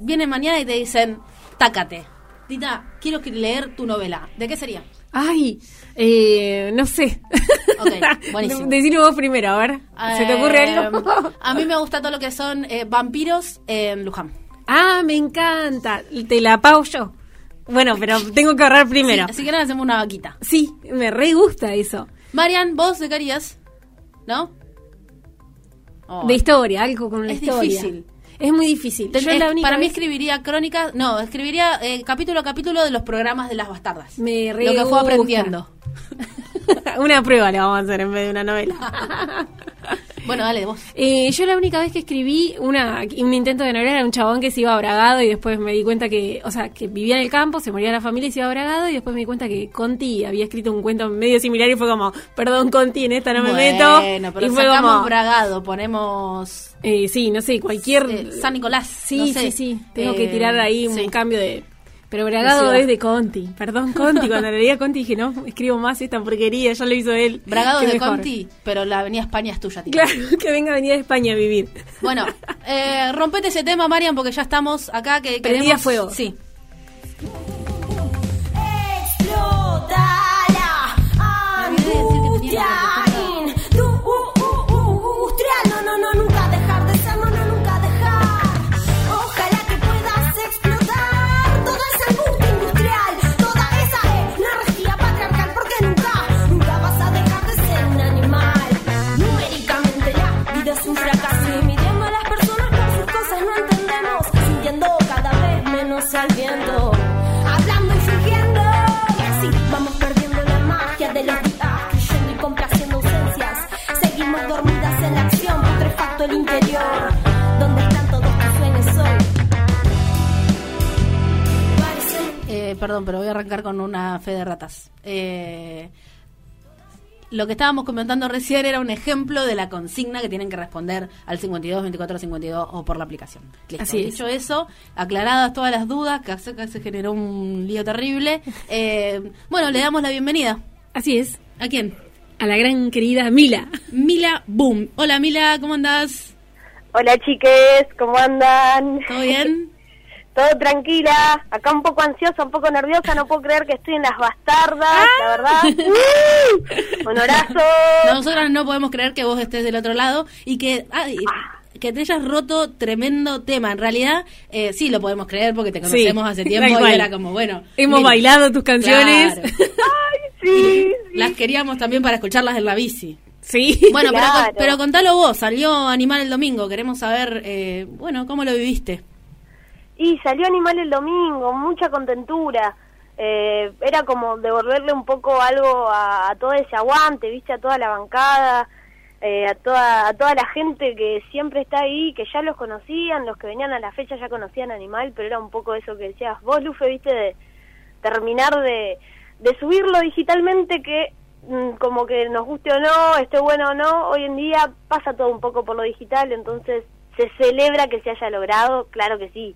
viene mañana y te dicen, tácate. Tita, quiero leer tu novela. ¿De qué sería? Ay, eh, no sé. Ok, (laughs) buenísimo. Decirlo vos primero, a ver. ¿Se te ocurre algo? Eh, a mí me gusta todo lo que son eh, vampiros en Luján. Ah, me encanta. Te la pago yo. Bueno, pero tengo que ahorrar primero. así que ahora hacemos una vaquita. Sí, me re gusta eso. Marian, vos de qué harías? ¿No? De historia, algo con la es historia. Difícil. Es muy difícil. para mí escribiría crónicas, no, escribiría eh, capítulo a capítulo de los programas de las bastardas. Me Lo que fue aprendiendo. (laughs) una prueba le vamos a hacer en vez de una novela. (laughs) (laughs) Bueno, dale, vos. Eh, yo la única vez que escribí una, un intento de novela era un chabón que se iba a Bragado y después me di cuenta que, o sea, que vivía en el campo, se moría la familia y se iba a Bragado y después me di cuenta que Conti había escrito un cuento medio similar y fue como, perdón Conti, en esta no me meto. pero y fue como, Bragado, ponemos... Eh, sí, no sé, cualquier... Eh, San Nicolás. Sí, sí, sí. Tengo que tirar ahí un cambio de pero Bragado es de Conti. Perdón, Conti. Cuando le leía Conti dije, no, escribo más esta porquería, ya lo hizo él. Bragado es de Conti, pero la Avenida España es tuya, tío. Claro, (laughs) que venga Avenida España a vivir. Bueno, eh, rompete ese tema, Marian, porque ya estamos acá. que queremos... fuego. Sí. Explota la angustia. Eh, lo que estábamos comentando recién era un ejemplo de la consigna que tienen que responder al 52 24 52 o por la aplicación. Así Dicho eso, aclaradas todas las dudas, que se generó un lío terrible. Eh, bueno, le damos la bienvenida. Así es. ¿A quién? A la gran querida Mila. Mila Boom. Hola Mila, ¿cómo andás? Hola chiques, ¿cómo andan? ¿Todo bien? (laughs) Todo tranquila, acá un poco ansiosa, un poco nerviosa, no puedo creer que estoy en las bastardas, la verdad. ¡Uh! Honorazo. Nosotras no podemos creer que vos estés del otro lado y que... Ah, que te hayas roto tremendo tema. En realidad, eh, sí lo podemos creer porque te conocemos hace tiempo y era como, bueno. Hemos bailado tus canciones. Ay, sí, Las queríamos también para escucharlas en la bici. Sí. Bueno, pero, pero contalo vos, salió Animal el domingo, queremos saber, eh, bueno, ¿cómo lo viviste? Y salió Animal el domingo, mucha contentura. Eh, era como devolverle un poco algo a, todo ese aguante, viste, a toda la bancada, eh, a, toda, a toda la gente que siempre está ahí, que ya los conocían, los que venían a la fecha ya conocían Animal, pero era un poco eso que decías vos, Lufe, viste, de terminar de, de subirlo digitalmente que Mm, como que nos guste o no, esté bueno o no, hoy en día pasa todo un poco por lo digital, entonces se celebra que se haya logrado, claro que sí.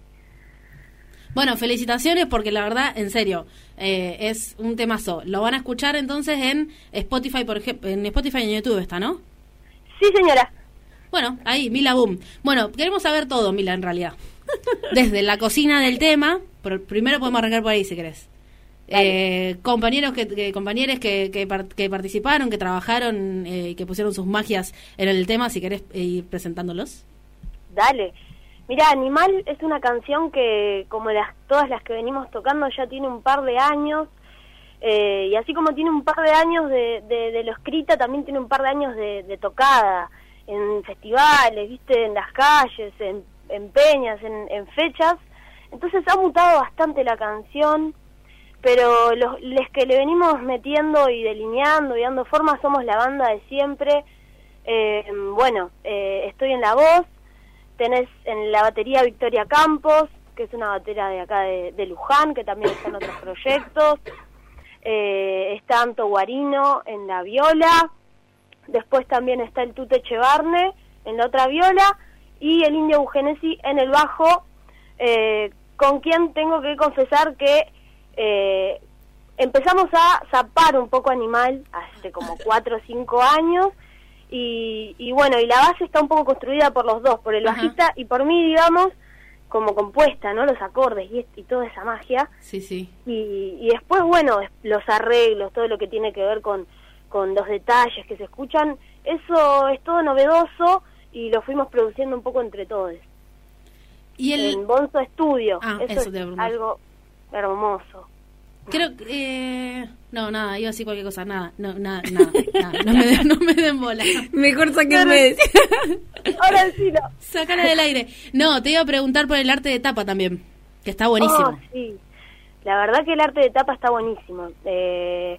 Bueno, felicitaciones porque la verdad, en serio, eh, es un temazo. Lo van a escuchar entonces en Spotify, por ejemplo, en Spotify y en YouTube está, ¿no? Sí, señora. Bueno, ahí, Mila Boom. Bueno, queremos saber todo, Mila, en realidad. (laughs) Desde la cocina del tema, pero primero podemos arrancar por ahí si querés. Eh, compañeros que, que compañeros que, que, participaron, que trabajaron, eh, que pusieron sus magias en el tema, si querés eh, ir presentándolos. Dale. Mira, Animal es una canción que, como las todas las que venimos tocando, ya tiene un par de años. Eh, y así como tiene un par de años de, de, lo escrita, también tiene un par de años de, tocada en festivales, viste, en las calles, en, en peñas, en, en fechas. Entonces ha mutado bastante la canción pero los, que le venimos metiendo y delineando y dando forma somos la banda de siempre. Eh, bueno, eh, estoy en la voz, tenés en la batería Victoria Campos, que es una batería de acá de, Luján, que también está en otros proyectos. Eh, está Anto Guarino en la viola, después también está el Tute Chevarne en la otra viola. Y el Indio Eugenesi en el bajo, eh, con quien tengo que confesar que eh, empezamos a zapar un poco animal hace como cuatro o cinco años y, bueno, y la base está un poco construida por los dos, por el bajista y por mí, digamos, como compuesta, ¿no? Los acordes y, y toda esa magia. Sí, sí. Y, y, después, bueno, los arreglos, todo lo que tiene que ver con, con los detalles que se escuchan, eso es todo novedoso y lo fuimos produciendo un poco entre todos. Y el... En Bonzo Studio. Ah, eso, es algo hermoso. Creo que... Eh, no, nada, iba a decir cualquier cosa, nada, no, nada, nada, no, me den, no me den bola. Mejor saquenme. (laughs) Ahora sí no. Sácala del aire. No, te iba a preguntar por el arte de tapa también, que está buenísimo. Oh, sí, la verdad que el arte de tapa está buenísimo. Eh,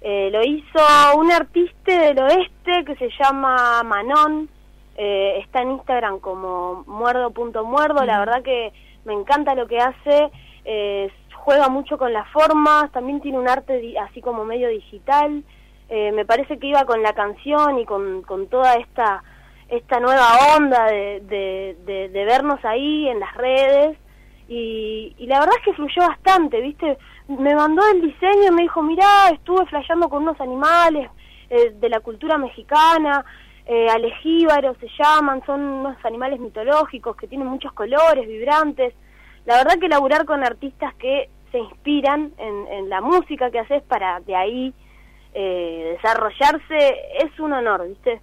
eh, lo hizo un artista del oeste que se llama Manon, eh, está en Instagram como muerdo.muerdo, la verdad que me encanta lo que hace, eh, juega mucho con las formas, también tiene un arte así como medio digital, eh, me parece que iba con la canción y con, con toda esta, esta nueva onda de, de, vernos ahí en las redes y, y, la verdad es que fluyó bastante, ¿viste? Me mandó el diseño y me dijo, mirá, estuve flasheando con unos animales eh, de la cultura mexicana, eh, alejíbaros se llaman, son unos animales mitológicos que tienen muchos colores, vibrantes. La verdad que laburar con artistas que se inspiran en, la música que haces para de ahí eh, desarrollarse es un honor, ¿viste?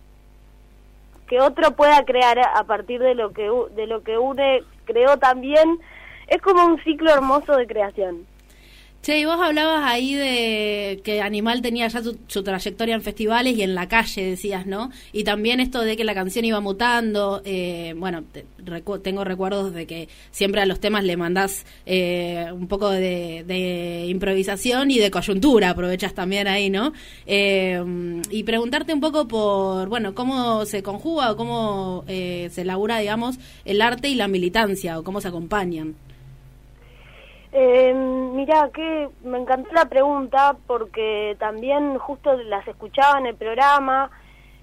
Que otro pueda crear a partir de lo que de lo que une creó también es como un ciclo hermoso de creación. Che, y vos hablabas ahí de que Animal tenía ya su, trayectoria en festivales y en la calle, decías, ¿no? Y también esto de que la canción iba mutando. Eh, bueno, tengo recuerdos de que siempre a los temas le mandás eh, un poco de, improvisación y de coyuntura, aprovechas también ahí, ¿no? Eh, y preguntarte un poco por, bueno, cómo se conjuga o cómo se elabora, digamos, el arte y la militancia o cómo se acompañan. Eh, mira, que me encantó la pregunta porque también justo las escuchaba en el programa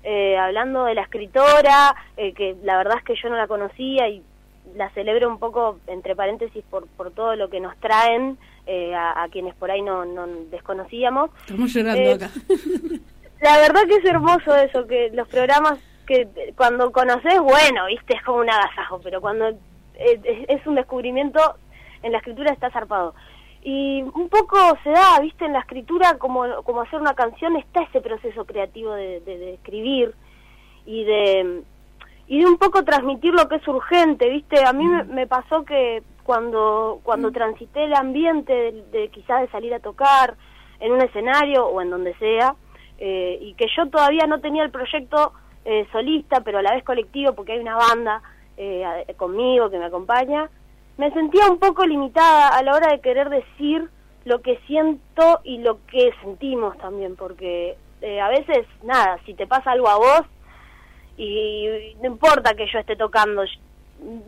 eh, hablando de la escritora, eh, que la verdad es que yo no la conocía y la celebro un poco, entre paréntesis, por, por todo lo que nos traen eh, a, quienes por ahí no, no desconocíamos. Estamos llorando acá. (laughs) La verdad que es hermoso eso, que los programas que cuando conoces, bueno, viste, es como un agasajo, pero cuando es un descubrimiento, en la escritura está zarpado. Y un poco se da, viste, en la escritura como, como hacer una canción, está ese proceso creativo de, de, escribir y de, y de un poco transmitir lo que es urgente, viste. A mí me, pasó que cuando, cuando transité el ambiente de, de quizás de salir a tocar en un escenario o en donde sea, eh, y que yo todavía no tenía el proyecto eh, solista, pero a la vez colectivo, porque hay una banda eh, conmigo que me acompaña, me sentía un poco limitada a la hora de querer decir lo que siento y lo que sentimos también, porque eh, a veces, nada, si te pasa algo a vos y no importa que yo esté tocando,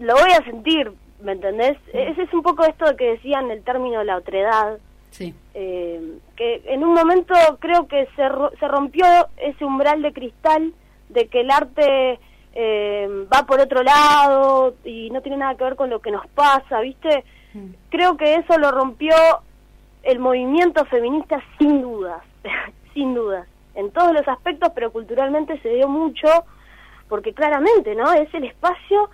lo voy a sentir, ¿me entendés? Ese es un poco esto de que decían el término la otredad. Sí. Eh, que en un momento creo que se, se rompió ese umbral de cristal de que el arte eh, va por otro lado y no tiene nada que ver con lo que nos pasa, ¿viste? Mm. Creo que eso lo rompió el movimiento feminista sin dudas, (laughs) sin dudas, en todos los aspectos, pero culturalmente se dio mucho, porque claramente, ¿no? Es el espacio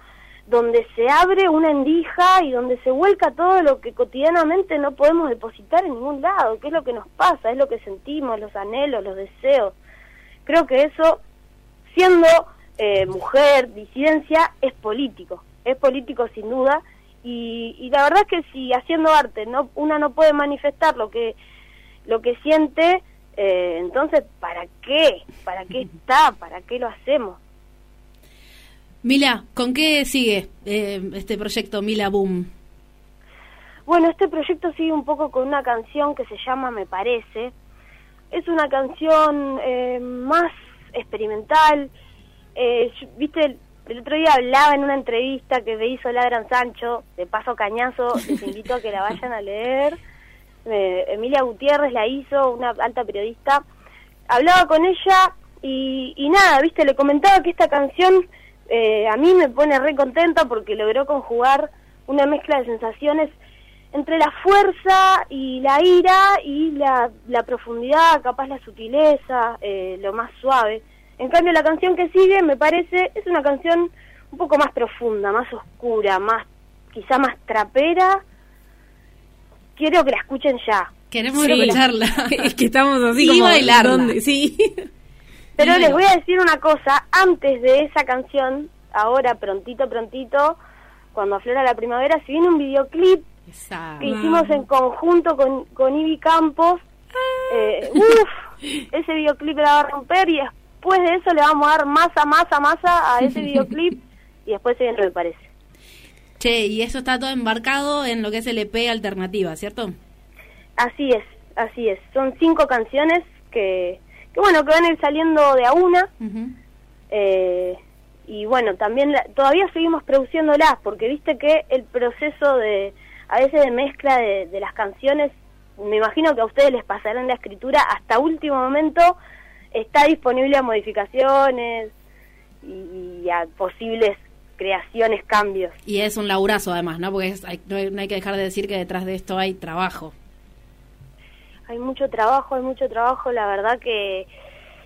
donde se abre una endija y donde se vuelca todo lo que cotidianamente no podemos depositar en ningún lado, que es lo que nos pasa, es lo que sentimos, los anhelos, los deseos. Creo que eso, siendo eh, mujer, disidencia, es político, es político sin duda, y, la verdad es que si haciendo arte no una no puede manifestar lo que lo que siente, eh, entonces ¿para qué? ¿Para qué (laughs) está? ¿Para qué lo hacemos? Mila, ¿con qué sigue eh, este proyecto Mila Boom? Bueno, este proyecto sigue un poco con una canción que se llama Me Parece. Es una canción más experimental, eh, viste, el, otro día hablaba en una entrevista que me hizo la Gran Sancho, de paso cañazo, les invito a que la vayan a leer. Emilia Gutiérrez la hizo, una alta periodista. Hablaba con ella y, nada, viste, le comentaba que esta canción eh, a mí me pone re contenta porque logró conjugar una mezcla de sensaciones entre la fuerza y la ira y la, la profundidad, capaz la sutileza, eh, lo más suave. En cambio, la canción que sigue, me parece, es una canción un poco más profunda, más oscura, más quizá más trapera. Quiero que la escuchen ya. Queremos escucharla. es que estamos así como bailarla. Sí. Pero les voy a decir una cosa, antes de esa canción, ahora prontito, prontito, cuando aflora la primavera, si viene un videoclip que hicimos en conjunto con, con Ivy Campos. Ah. Eh, uf, ese videoclip la va a romper y después de eso le vamos a dar masa, masa, masa a (laughs) ese videoclip y después se viene me parece. Che, y eso está todo embarcado en lo que es el EP Alternativa, ¿cierto? Así es, así es. Son cinco canciones que, que bueno, que van a ir saliendo de a una. eh, y bueno, también todavía seguimos produciéndolas, porque viste que el proceso de, a veces de mezcla de, de las canciones, me imagino que a ustedes les pasará en la escritura hasta último momento está disponible a modificaciones y, a posibles creaciones, cambios. Y es un laburazo además, ¿no? Porque no, hay, que dejar de decir que detrás de esto hay trabajo. Hay mucho trabajo, hay mucho trabajo. La verdad que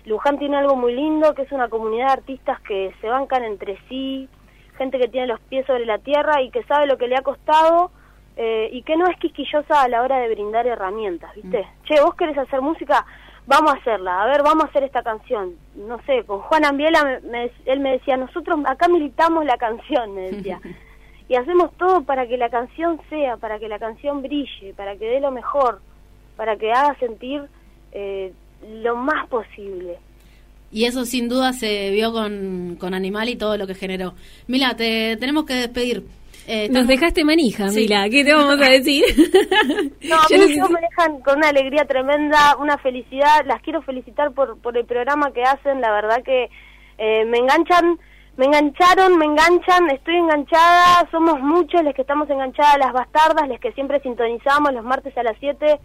Luján tiene algo muy lindo, que es una comunidad de artistas que se bancan entre sí, gente que tiene los pies sobre la tierra y que sabe lo que le ha costado eh, y que no es quisquillosa a la hora de brindar herramientas, ¿viste? Mm. Che, vos querés hacer música, vamos a hacerla, a ver, vamos a hacer esta canción. No sé, con Juan Ambiela, él me decía, nosotros acá militamos la canción, me decía. (laughs) y hacemos todo para que la canción sea, para que la canción brille, para que dé lo mejor, para que haga sentir eh, lo más posible. Y eso sin duda se vio con, con Animal y todo lo que generó. Mila, te tenemos que despedir. Eh, Nos dejaste manija, Mila, ¿qué te vamos a decir? (laughs) no, (laughs) a mí me dejan con una alegría tremenda, una felicidad. Las quiero felicitar por, por el programa que hacen, la verdad que eh, me enganchan me engancharon, me enganchan, estoy enganchada, somos muchos los que estamos enganchadas a las bastardas, los que siempre sintonizamos los martes a las 7.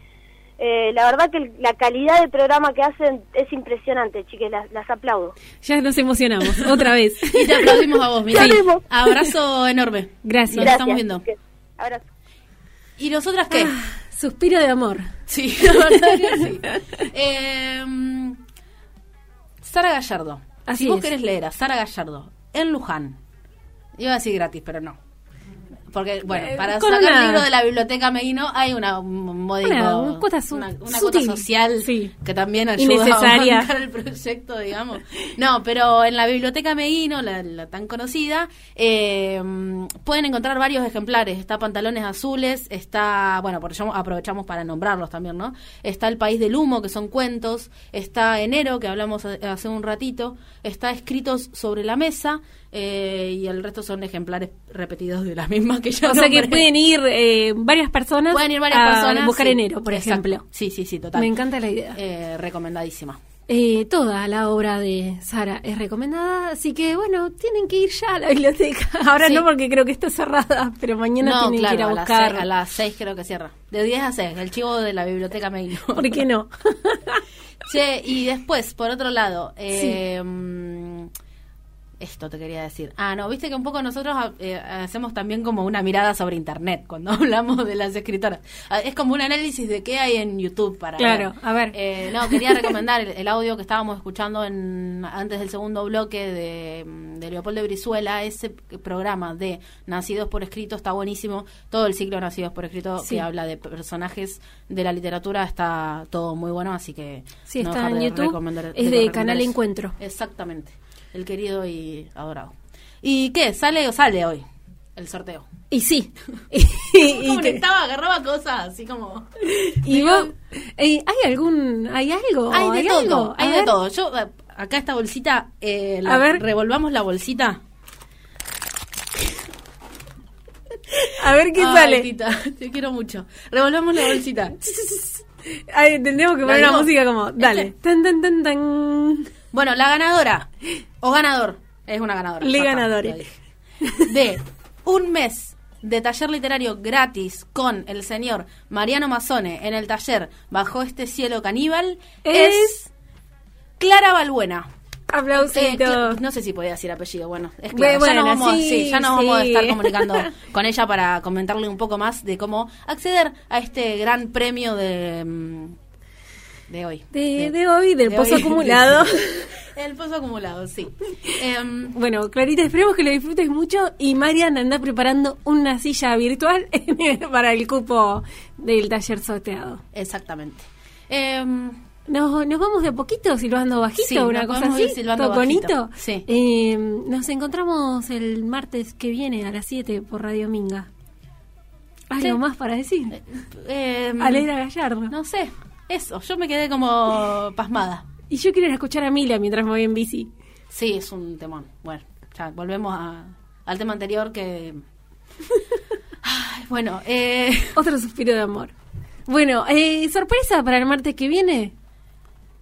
Eh, la verdad que la calidad del programa que hacen es impresionante, chiques, las, aplaudo. Ya nos emocionamos, (laughs) otra vez. y te aplaudimos a vos, mira. Abrazo enorme. Gracias. Nos estamos viendo. Abrazo. ¿Y nosotras qué? Ah, suspiro de amor. Sí, (laughs) la verdad que sí. Eh, Sara Gallardo. Así si vos querés leer a Sara Gallardo en Luján. Iba a decir gratis, pero no. Porque, bueno, eh, para sacar el libro de la biblioteca Meguino hay una modico, una, cuota, social que también ayuda a (laughs) bancar el proyecto, digamos. No, pero en la biblioteca Meguino, la, tan conocida, eh, pueden encontrar varios ejemplares. Está Pantalones Azules, está, bueno, por eso aprovechamos para nombrarlos también, ¿no? Está El País del Humo, que son cuentos, está Enero, que hablamos hace un ratito, está Escritos sobre la Mesa, eh, y el resto son ejemplares repetidos de las (laughs) mismas que ya O sea que pueden ir eh, varias personas pueden ir varias a personas, buscar enero, por ejemplo. Sí, sí, sí, total. Me encanta la idea. Eh, recomendadísima. toda la obra de Sara es recomendada, así que bueno, tienen que ir ya a la biblioteca. (laughs) Ahora no porque creo que está cerrada, pero mañana tienen que ir a buscar. A las 6 creo que cierra. De 10 a 6, el chivo de la biblioteca me ¿Por qué no? (laughs) che, y después, por otro lado, eh, esto te quería decir. Ah, no, viste que un poco nosotros ah, eh, hacemos también como una mirada sobre Internet cuando (laughs) hablamos de las escritoras. Ah, es como un análisis de qué hay en YouTube para. Claro, a ver. Eh, no, quería recomendar el, audio que estábamos escuchando en, antes del segundo bloque de, de Leopoldo Brizuela. Ese programa de Nacidos por Escrito está buenísimo. Todo el ciclo Nacidos por Escrito que habla de personajes de la literatura está todo muy bueno, así que. Sí, está en YouTube. es de Canal Encuentro. Exactamente el querido y adorado. ¿Y qué? ¿Sale o sale hoy el sorteo? Y sí. (laughs) y, Conectaba, agarraba cosas, así como... ¿Y vos? ¿Hay algún... ¿Hay algo? Hay de todo, hay de todo. Yo, eh, acá esta bolsita, eh, a ver. revolvamos la bolsita. A ver qué sale. te quiero mucho. Revolvamos la bolsita. (laughs) Ay, tendríamos que poner una música como, dale. Este. Tan, tan, tan, tan. Bueno, la ganadora, o ganador, es una ganadora. Le ganadora. De un mes de taller literario gratis con el señor Mariano Mazone en el taller Bajo este cielo caníbal es, Clara Balbuena. Aplausito. Eh, no sé si podía decir apellido, bueno, es claro. ya nos vamos, ya nos vamos a estar comunicando (laughs) con ella para comentarle un poco más de cómo acceder a este gran premio de mm, de hoy. De, hoy, del pozo acumulado. (laughs) (laughs) el pozo acumulado, sí. Em, bueno, Clarita, esperemos que lo disfrutes mucho y Marian anda preparando una silla virtual (laughs) para el cupo del taller sorteado. Exactamente. Em, nos, nos vamos de a poquito, silbando bajito, una cosa así, toconito. Sí. Em, nos encontramos el martes que viene a las 7 por Radio Minga. ¿Algo más para decir? Eh, Alegra Gallardo. No sé, eso, yo me quedé como pasmada. Y yo quiero escuchar a Mila mientras me voy en bici. Sí, es un temón. Bueno, ya volvemos al tema anterior que... (laughs) bueno, eh... Otro suspiro de amor. Bueno, eh, sorpresa para el martes que viene.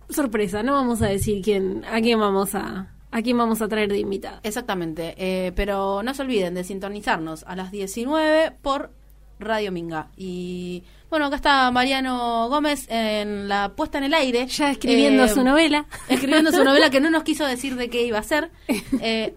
Sorpresa, no vamos a decir quién, a quién vamos a, a quién vamos a traer de invitado. Exactamente, eh, pero no se olviden de sintonizarnos a las 19 por Radio Minga. Y bueno, acá está Mariano Gómez en la puesta en el aire. Ya escribiendo eh, su novela. Escribiendo su novela que no nos quiso decir de qué iba a ser. (laughs) Eh,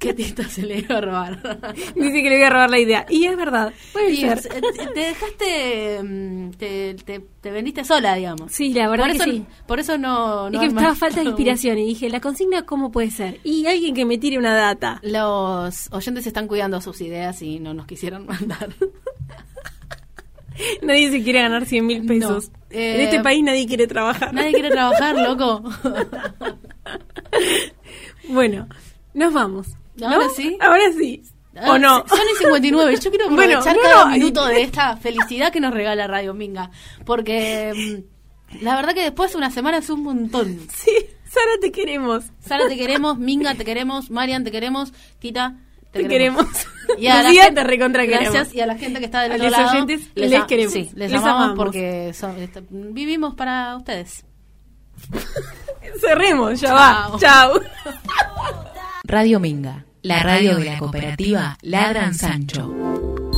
¿Qué tinta se le iba a robar? Dice que le iba a robar la idea. Y es verdad. Puede ser. Te dejaste. Mm, te, te, vendiste sola, digamos. Sí, la verdad por que eso, sí. Por eso no. no es que estaba falta de inspiración. Y dije, ¿la consigna cómo puede ser? Y alguien que me tire una data. Los oyentes están cuidando sus ideas y no nos quisieron mandar. (laughs) Nadie se quiere ganar 100 mil pesos. en este eh, país nadie quiere trabajar. Nadie quiere trabajar, loco. (laughs) bueno, nos vamos. ¿Ahora sí? Ahora sí. ¿O no? Son y 59. Yo quiero aprovechar cada minuto de esta felicidad que nos regala Radio Minga. Porque mm, la verdad que después de una semana es un montón. (laughs) Sí, Sara te queremos. Sara te queremos, Minga te queremos, Marian te queremos, Tita te, queremos. Y a la gente, recontra Gracias. Y a la gente que está del otro lado. Oyentes, les, queremos. Sí, les, amamos, porque vivimos para ustedes. (laughs) Cerremos, ya va. Chao. Radio Minga, la radio de la cooperativa Ladran Sancho.